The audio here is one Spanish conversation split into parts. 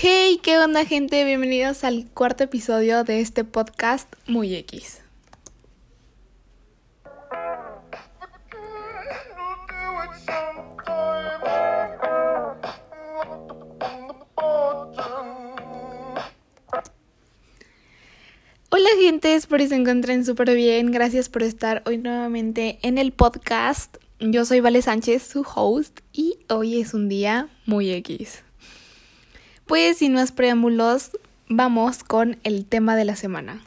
Hey, ¿qué onda gente? Bienvenidos al cuarto episodio de este podcast Muy X. Hola gente, espero que se encuentren súper bien. Gracias por estar hoy nuevamente en el podcast. Yo soy Vale Sánchez, su host, y hoy es un día muy X. Pues sin más preámbulos, vamos con el tema de la semana.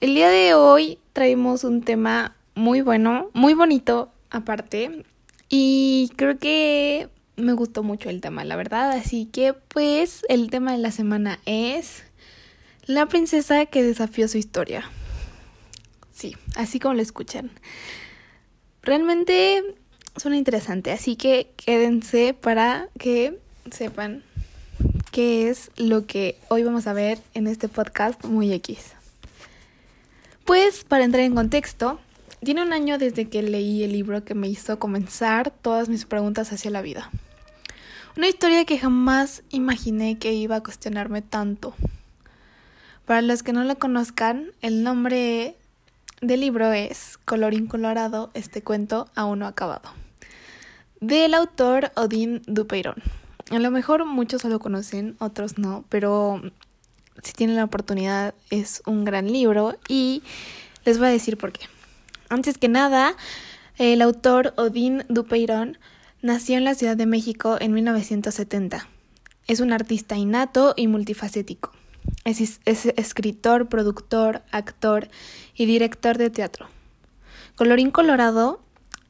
El día de hoy traemos un tema muy bueno, muy bonito aparte, y creo que me gustó mucho el tema, la verdad. Así que pues el tema de la semana es la princesa que desafió su historia. Sí, así como lo escuchan. Realmente suena interesante, así que quédense para que sepan qué es lo que hoy vamos a ver en este podcast muy X. Pues para entrar en contexto, tiene un año desde que leí el libro que me hizo comenzar todas mis preguntas hacia la vida. Una historia que jamás imaginé que iba a cuestionarme tanto. Para los que no lo conozcan, el nombre del libro es Colorín Colorado, este cuento aún no acabado. Del autor Odín Dupeyron. A lo mejor muchos lo conocen, otros no, pero si tienen la oportunidad es un gran libro y les voy a decir por qué. Antes que nada, el autor Odín Dupeyron nació en la Ciudad de México en 1970. Es un artista innato y multifacético. Es, es, escritor, productor, actor y director de teatro. Colorín Colorado,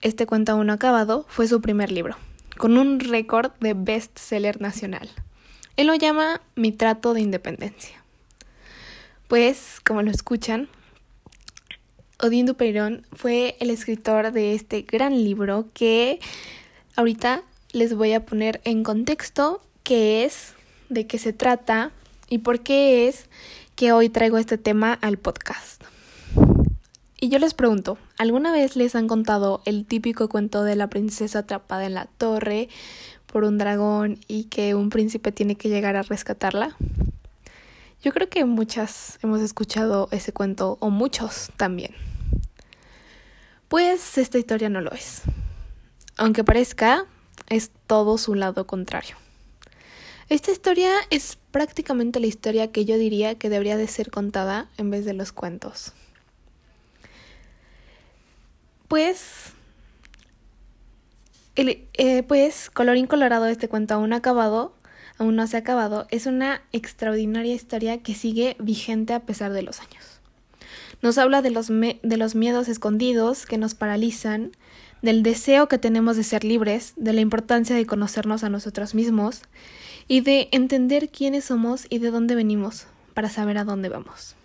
este cuento aún acabado, fue su primer libro, con un récord de bestseller nacional. Él lo llama Mi trato de independencia. Pues, como lo escuchan, Odín Dupeirón fue el escritor de este gran libro que ahorita les voy a poner en contexto qué es, de qué se trata y por qué es que hoy traigo este tema al podcast. Y yo les pregunto, ¿alguna vez les han contado el típico cuento de la princesa atrapada en la torre por un dragón y que un príncipe tiene que llegar a rescatarla? Yo creo que muchas hemos escuchado ese cuento o muchos también. Pues esta historia no lo es. Aunque parezca, es todo su lado contrario. Esta historia es prácticamente la historia que yo diría que debería de ser contada en vez de los cuentos. Pues, el, eh, pues, colorín colorado, este cuento aún acabado, aún no se ha acabado, es una extraordinaria historia que sigue vigente a pesar de los años. Nos habla de los, de los miedos escondidos que nos paralizan, del deseo que tenemos de ser libres, de la importancia de conocernos a nosotros mismos y de entender quiénes somos y de dónde venimos para saber a dónde vamos.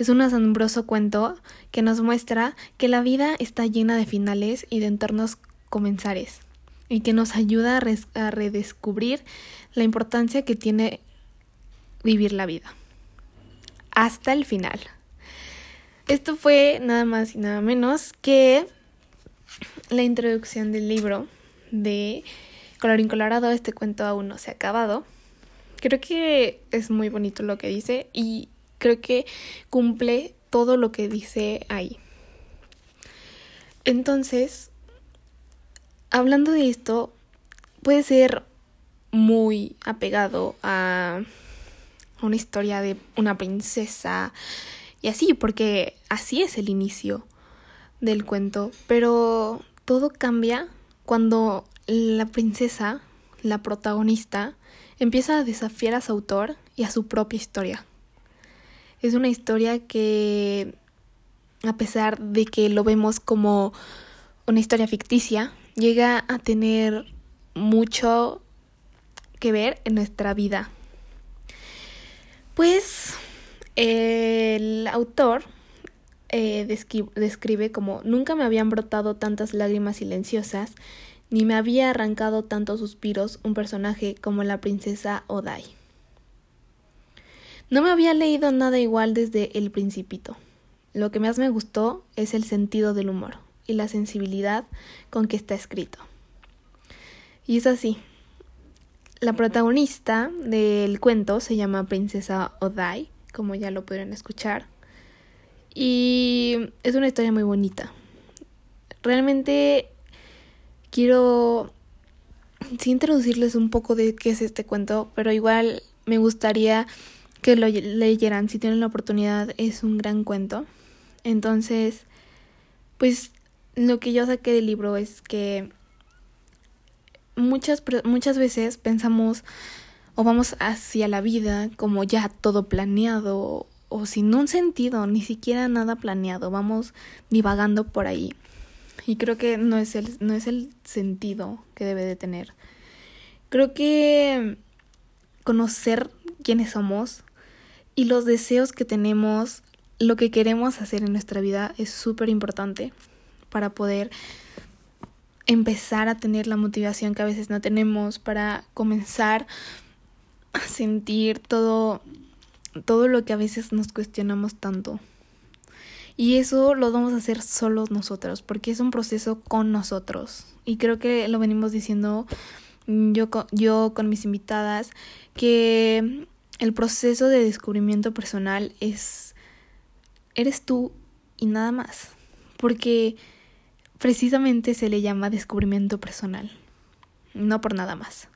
Es un asombroso cuento que nos muestra que la vida está llena de finales y de entornos comenzares y que nos ayuda a, a redescubrir la importancia que tiene vivir la vida. Hasta el final. Esto fue nada más y nada menos que la introducción del libro de Colorín Colorado. Este cuento aún no se ha acabado. Creo que es muy bonito lo que dice y creo que cumple todo lo que dice ahí. Entonces, hablando de esto, puede ser muy apegado a una historia de una princesa y así, porque así es el inicio del cuento. Pero todo cambia cuando la princesa, la protagonista, empieza a desafiar a su autor y a su propia historia. Es una historia que, a pesar de que lo vemos como una historia ficticia, llega a tener mucho que ver en nuestra vida. Pues el autor eh, describe como nunca me habían brotado tantas lágrimas silenciosas, ni me había arrancado tantos suspiros un personaje como la princesa Odai. No me había leído nada igual desde el principito. Lo que más me gustó es el sentido del humor y la sensibilidad con que está escrito. Y es así. la protagonista del cuento se llama Princesa Odai, como ya lo pudieron escuchar. Y es una historia muy bonita. Realmente quiero sí introducirles un poco de qué es este cuento, pero igual me gustaría que lo leyeran si tienen la oportunidad. Es un gran cuento. Entonces, pues lo que yo saqué del libro es que muchas, muchas veces pensamos o vamos hacia la vida como ya todo planeado o sin un sentido, ni siquiera nada planeado, vamos divagando por ahí. Y creo que no es el, no es el sentido que debe de tener. Creo que conocer quiénes somos y los deseos que tenemos, lo que queremos hacer en nuestra vida es súper importante para poder empezar a tener la motivación que a veces no tenemos, para comenzar a sentir todo, todo lo que a veces nos cuestionamos tanto. Y eso lo vamos a hacer solos nosotros, porque es un proceso con nosotros. Y creo que lo venimos diciendo yo, yo con mis invitadas, que el proceso de descubrimiento personal es, eres tú y nada más. Porque precisamente se le llama descubrimiento personal, no por nada más.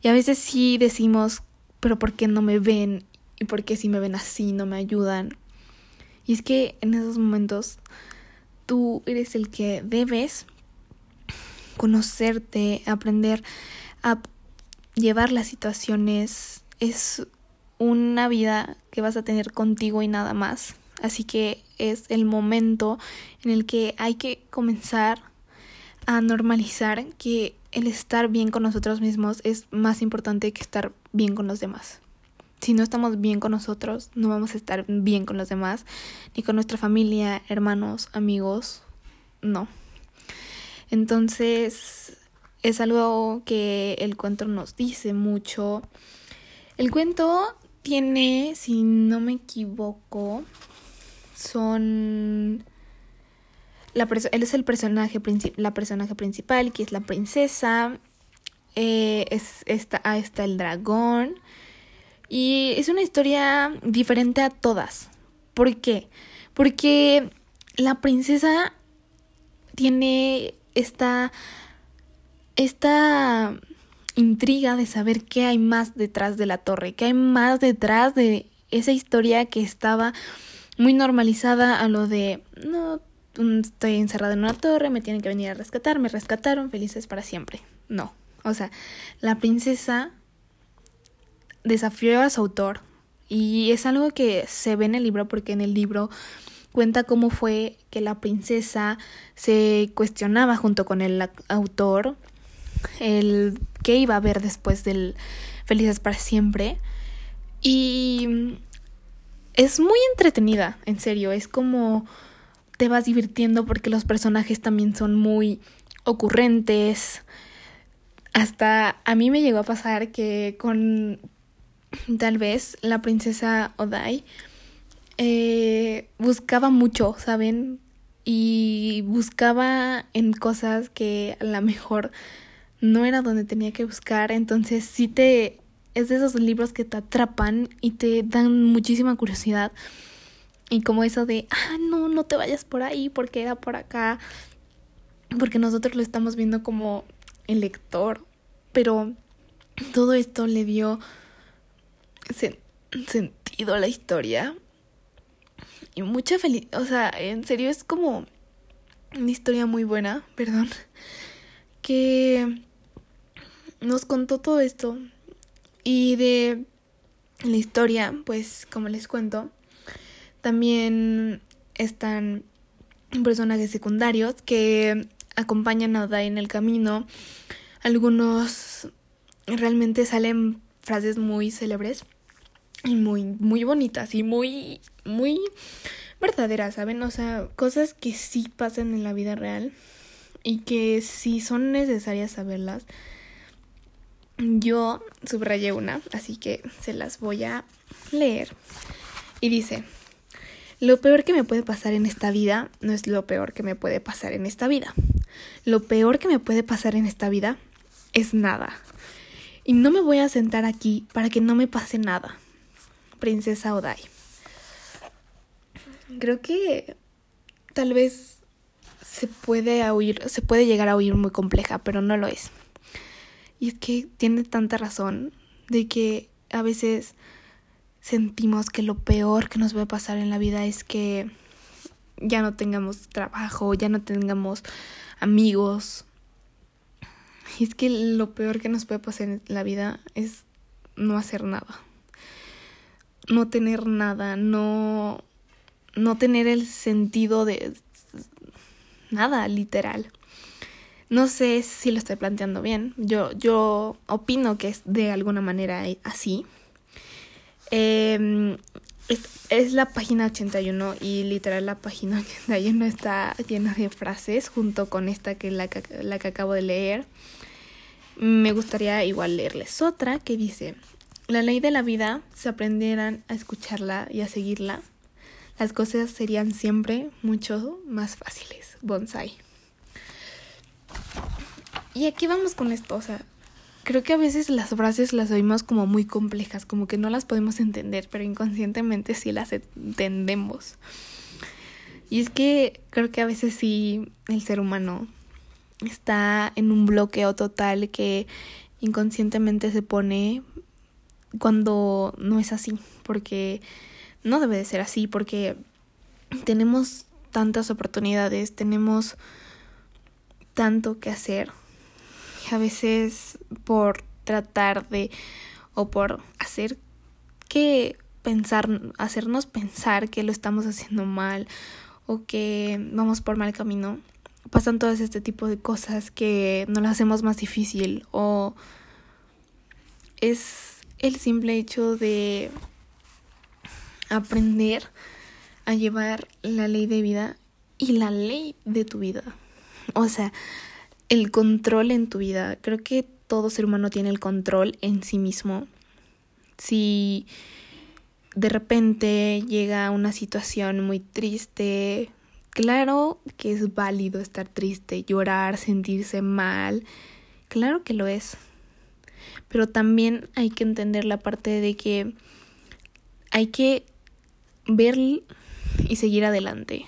Y a veces sí decimos, pero ¿por qué no me ven? ¿Y por qué si me ven así no me ayudan? Y es que en esos momentos tú eres el que debes conocerte, aprender a llevar las situaciones. Es una vida que vas a tener contigo y nada más. Así que es el momento en el que hay que comenzar a normalizar que el estar bien con nosotros mismos es más importante que estar bien con los demás. Si no estamos bien con nosotros, no vamos a estar bien con los demás, ni con nuestra familia, hermanos, amigos, no. Entonces, es algo que el cuento nos dice mucho. El cuento tiene, si no me equivoco, son la él es el personaje la personaje principal que es la princesa eh, es está ah, está el dragón y es una historia diferente a todas ¿por qué? porque la princesa tiene esta esta intriga de saber qué hay más detrás de la torre, qué hay más detrás de esa historia que estaba muy normalizada a lo de, no, estoy encerrada en una torre, me tienen que venir a rescatar, me rescataron, felices para siempre. No, o sea, la princesa desafió a su autor y es algo que se ve en el libro porque en el libro cuenta cómo fue que la princesa se cuestionaba junto con el autor el qué iba a haber después del Felices para siempre y es muy entretenida, en serio, es como te vas divirtiendo porque los personajes también son muy ocurrentes. Hasta a mí me llegó a pasar que con tal vez la princesa Odai eh, buscaba mucho, ¿saben? Y buscaba en cosas que a lo mejor no era donde tenía que buscar, entonces sí te es de esos libros que te atrapan y te dan muchísima curiosidad. Y como eso de, ah, no, no te vayas por ahí porque era por acá. Porque nosotros lo estamos viendo como el lector. Pero todo esto le dio sentido a la historia. Y mucha felicidad. O sea, en serio es como una historia muy buena, perdón. Que nos contó todo esto y de la historia, pues como les cuento, también están personajes secundarios que acompañan a Oda en el camino. Algunos realmente salen frases muy célebres y muy muy bonitas y muy muy verdaderas, ¿saben? O sea, cosas que sí pasan en la vida real y que sí son necesarias saberlas. Yo subrayé una, así que se las voy a leer. Y dice, lo peor que me puede pasar en esta vida no es lo peor que me puede pasar en esta vida. Lo peor que me puede pasar en esta vida es nada. Y no me voy a sentar aquí para que no me pase nada. Princesa Odai. Creo que tal vez se puede oír, se puede llegar a oír muy compleja, pero no lo es. Y es que tiene tanta razón de que a veces sentimos que lo peor que nos va a pasar en la vida es que ya no tengamos trabajo, ya no tengamos amigos. Y es que lo peor que nos puede pasar en la vida es no hacer nada. No tener nada, no no tener el sentido de nada, literal. No sé si lo estoy planteando bien. Yo, yo opino que es de alguna manera así. Eh, es, la página 81 y literal la página 81 está llena de frases junto con esta que la, la que acabo de leer. Me gustaría igual leerles otra que dice, la ley de la vida, si aprendieran a escucharla y a seguirla, las cosas serían siempre mucho más fáciles. Bonsai. Y aquí vamos con esto, o creo que a veces las frases las oímos como muy complejas, como que no las podemos entender, pero inconscientemente sí las entendemos. Y es que creo que a veces sí el ser humano está en un bloqueo total que inconscientemente se pone cuando no es así, porque no debe de ser así, porque tenemos tantas oportunidades, tenemos tanto que hacer a veces por tratar de o por hacer que pensar, hacernos pensar que lo estamos haciendo mal o que vamos por mal camino, pasan todo este tipo de cosas que nos las hacemos más difícil o es el simple hecho de aprender a llevar la ley de vida y la ley de tu vida. O sea, el control en tu vida. Creo que todo ser humano tiene el control en sí mismo. Si de repente llega una situación muy triste, claro que es válido estar triste, llorar, sentirse mal. Claro que lo es. Pero también hay que entender la parte de que hay que ver y seguir adelante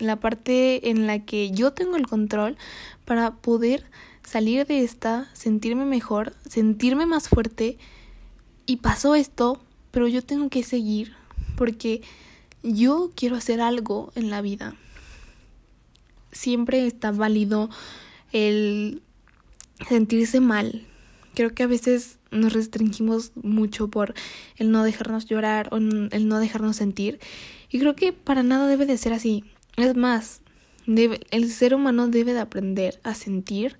la parte en la que yo tengo el control para poder salir de esta, sentirme mejor, sentirme más fuerte. Y pasó esto, pero yo tengo que seguir porque yo quiero hacer algo en la vida. Siempre está válido el sentirse mal. Creo que a veces nos restringimos mucho por el no dejarnos llorar o el no dejarnos sentir. Y creo que para nada debe de ser así. Es más, el ser humano debe de aprender a sentir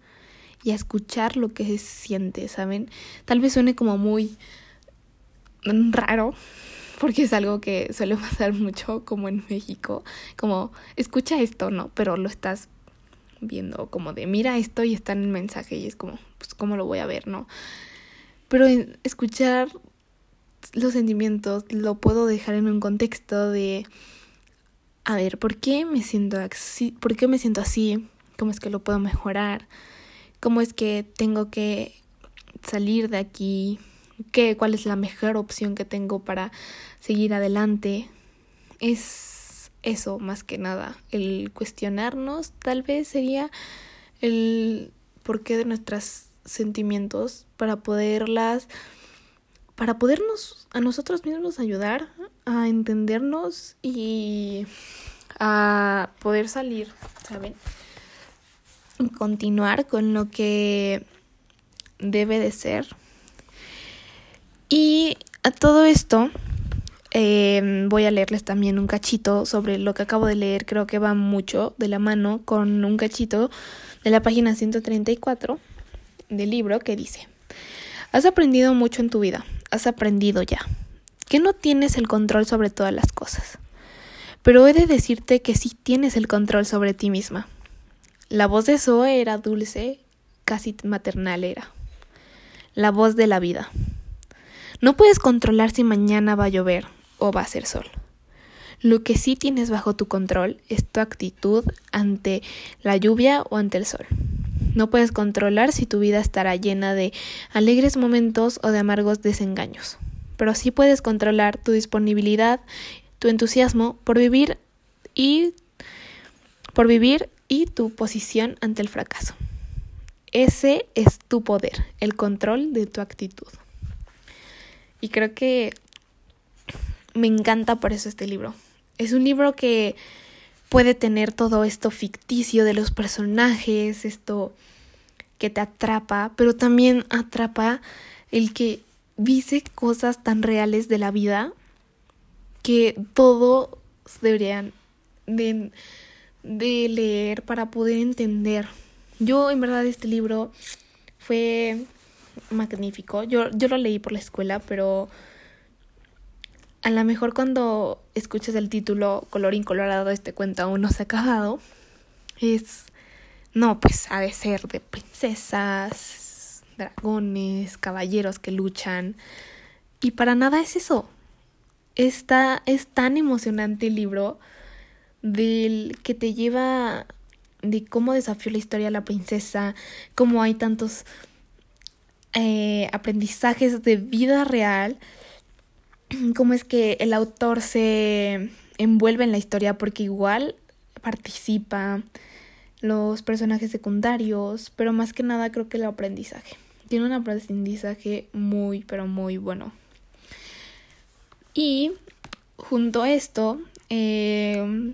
y a escuchar lo que se siente, ¿saben? Tal vez suene como muy raro, porque es algo que suele pasar mucho como en México, como escucha esto, ¿no? Pero lo estás viendo como de mira esto y está en el mensaje y es como, pues, ¿cómo lo voy a ver, no? Pero escuchar los sentimientos lo puedo dejar en un contexto de a ver, ¿por qué me siento así? ¿Por qué me siento así? ¿Cómo es que lo puedo mejorar? ¿Cómo es que tengo que salir de aquí? ¿Qué, ¿Cuál es la mejor opción que tengo para seguir adelante? Es eso más que nada. El cuestionarnos tal vez sería el porqué de nuestros sentimientos para poderlas para podernos a nosotros mismos ayudar a entendernos y a poder salir, ¿saben? Y continuar con lo que debe de ser. Y a todo esto em, voy a leerles también un cachito sobre lo que acabo de leer. Creo que va mucho de la mano con un cachito de la página 134 del libro que dice, has aprendido mucho en tu vida has aprendido ya, que no tienes el control sobre todas las cosas. Pero he de decirte que sí tienes el control sobre ti misma. La voz de Zoe era dulce, casi maternal era. La voz de la vida. No puedes controlar si mañana va a llover o va a ser sol. Lo que sí tienes bajo tu control es tu actitud ante la lluvia o ante el sol. No puedes controlar si tu vida estará llena de alegres momentos o de amargos desengaños, pero sí puedes controlar tu disponibilidad, tu entusiasmo por vivir y por vivir y tu posición ante el fracaso. Ese es tu poder, el control de tu actitud. Y creo que me encanta por eso este libro. Es un libro que puede tener todo esto ficticio de los personajes, esto que te atrapa, pero también atrapa el que dice cosas tan reales de la vida que todos deberían de, de leer para poder entender. Yo en verdad este libro fue magnífico. Yo, yo lo leí por la escuela, pero a lo mejor cuando escuchas el título Colorín Colorado, este cuento aún no se ha acabado, es, no, pues ha de ser de princesas, dragones, caballeros que luchan. Y para nada es eso. Está, es tan emocionante el libro del que te lleva de cómo desafió la historia a la princesa, cómo hay tantos eh, aprendizajes de vida real, cómo es que el autor se envuelve en la historia porque igual participa los personajes secundarios, pero más que nada creo que el aprendizaje. Tiene un aprendizaje muy, pero muy bueno. Y junto a esto, eh,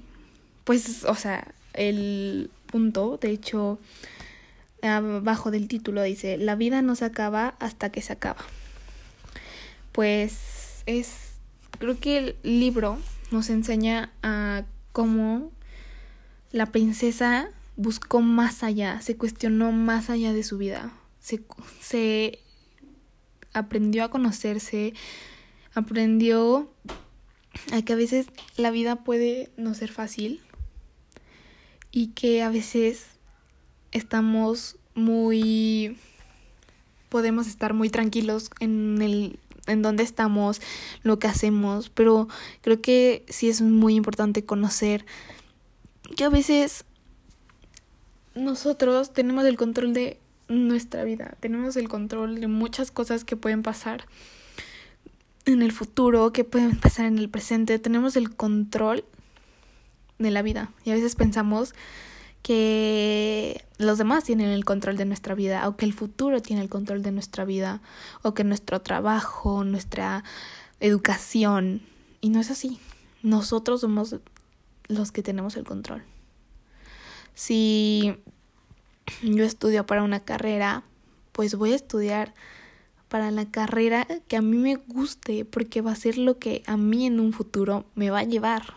pues, o sea, el punto, de hecho, abajo del título dice, la vida no se acaba hasta que se acaba. Pues es, creo que el libro nos enseña a cómo la princesa buscó más allá, se cuestionó más allá de su vida, se, se aprendió a conocerse, aprendió a que a veces la vida puede no ser fácil y que a veces estamos muy podemos estar muy tranquilos en el en dónde estamos, lo que hacemos, pero creo que sí es muy importante conocer que a veces nosotros tenemos el control de nuestra vida, tenemos el control de muchas cosas que pueden pasar en el futuro, que pueden pasar en el presente, tenemos el control de la vida y a veces pensamos que los demás tienen el control de nuestra vida o que el futuro tiene el control de nuestra vida o que nuestro trabajo, nuestra educación. Y no es así. Nosotros somos los que tenemos el control. Si yo estudio para una carrera, pues voy a estudiar para la carrera que a mí me guste porque va a ser lo que a mí en un futuro me va a llevar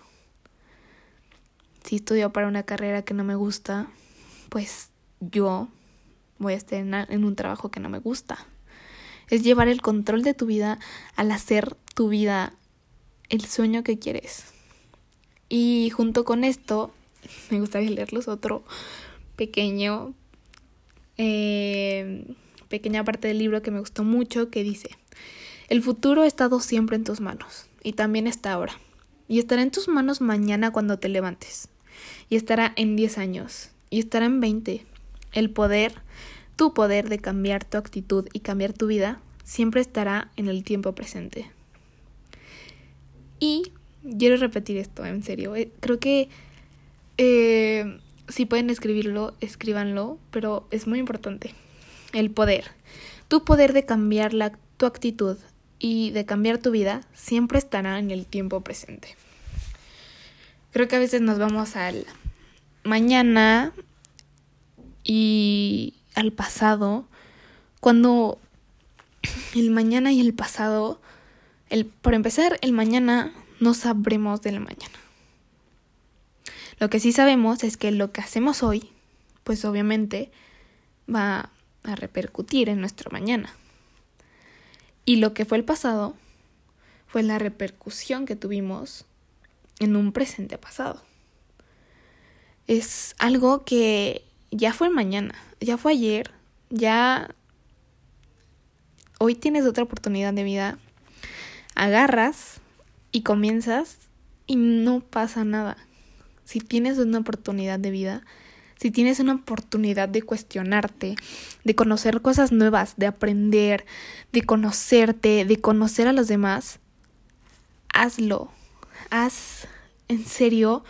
si estudio para una carrera que no me gusta, pues yo voy a estar en un trabajo que no me gusta. Es llevar el control de tu vida al hacer tu vida el sueño que quieres. Y junto con esto, me gustaría leerlos otro pequeño, eh, pequeña parte del libro que me gustó mucho que dice, el futuro ha estado siempre en tus manos y también está ahora. Y estará en tus manos mañana cuando te levantes y estará en 10 años y estará en 20. El poder, tu poder de cambiar tu actitud y cambiar tu vida, siempre estará en el tiempo presente. Y quiero repetir esto, en serio. Eh, creo que eh, si pueden escribirlo, escríbanlo, pero es muy importante. El poder. Tu poder de cambiar la, tu actitud y de cambiar tu vida siempre estará en el tiempo presente. Creo que a veces nos vamos al mañana y al pasado, cuando el mañana y el pasado, el, por empezar, el mañana no sabremos del mañana. Lo que sí sabemos es que lo que hacemos hoy, pues obviamente va a repercutir en nuestro mañana. Y lo que fue el pasado fue la repercusión que tuvimos en un presente pasado. Es algo que ya fue mañana, ya fue ayer, ya hoy tienes otra oportunidad de vida. Agarras y comienzas y no pasa nada. Si tienes una oportunidad de vida, si tienes una oportunidad de cuestionarte, de conocer cosas nuevas, de aprender, de conocerte, de conocer a los demás, hazlo. Haz en serio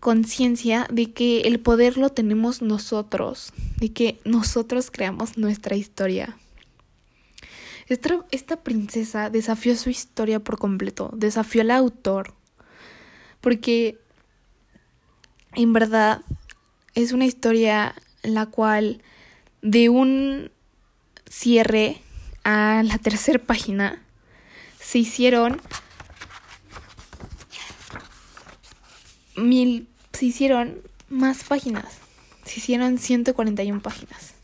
conciencia de que el poder lo tenemos nosotros, de que nosotros creamos nuestra historia. Esta, esta, princesa desafió su historia por completo, desafió al autor, porque en verdad es una historia la cual de un cierre a la tercera página se hicieron mil, se hicieron más páginas, se hicieron 141 páginas.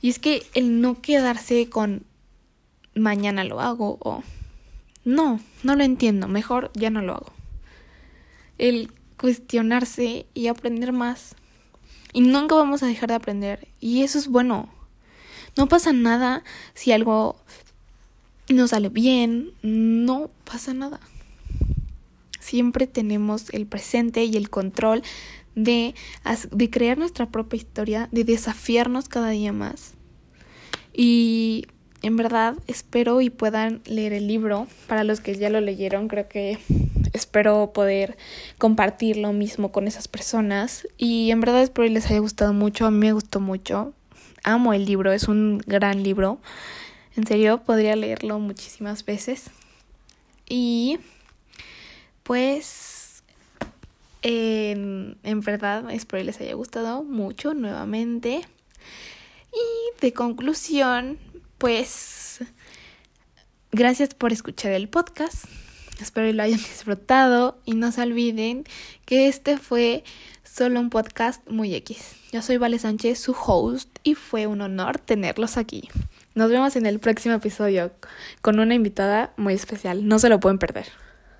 Y es que el no quedarse con mañana lo hago o no, no lo entiendo, mejor ya no lo hago. El cuestionarse y aprender más. Y nunca vamos a dejar de aprender. Y eso es bueno. No pasa nada si algo no sale bien. No pasa nada. Siempre tenemos el presente y el control de, de crear nuestra propia historia, de desafiarnos cada día más. Y en verdad espero y puedan leer el libro. Para los que ya lo leyeron, creo que espero poder compartir lo mismo con esas personas. Y en verdad espero que les haya gustado mucho. A mí me gustó mucho. Amo el libro, es un gran libro. En serio, podría leerlo muchísimas veces. Y pues en, en verdad espero que les haya gustado mucho nuevamente. Y de conclusión, pues gracias por escuchar el podcast. Espero que lo hayan disfrutado y no se olviden que este fue solo un podcast muy X. Yo soy Vale Sánchez, su host, y fue un honor tenerlos aquí. Nos vemos en el próximo episodio con una invitada muy especial. No se lo pueden perder.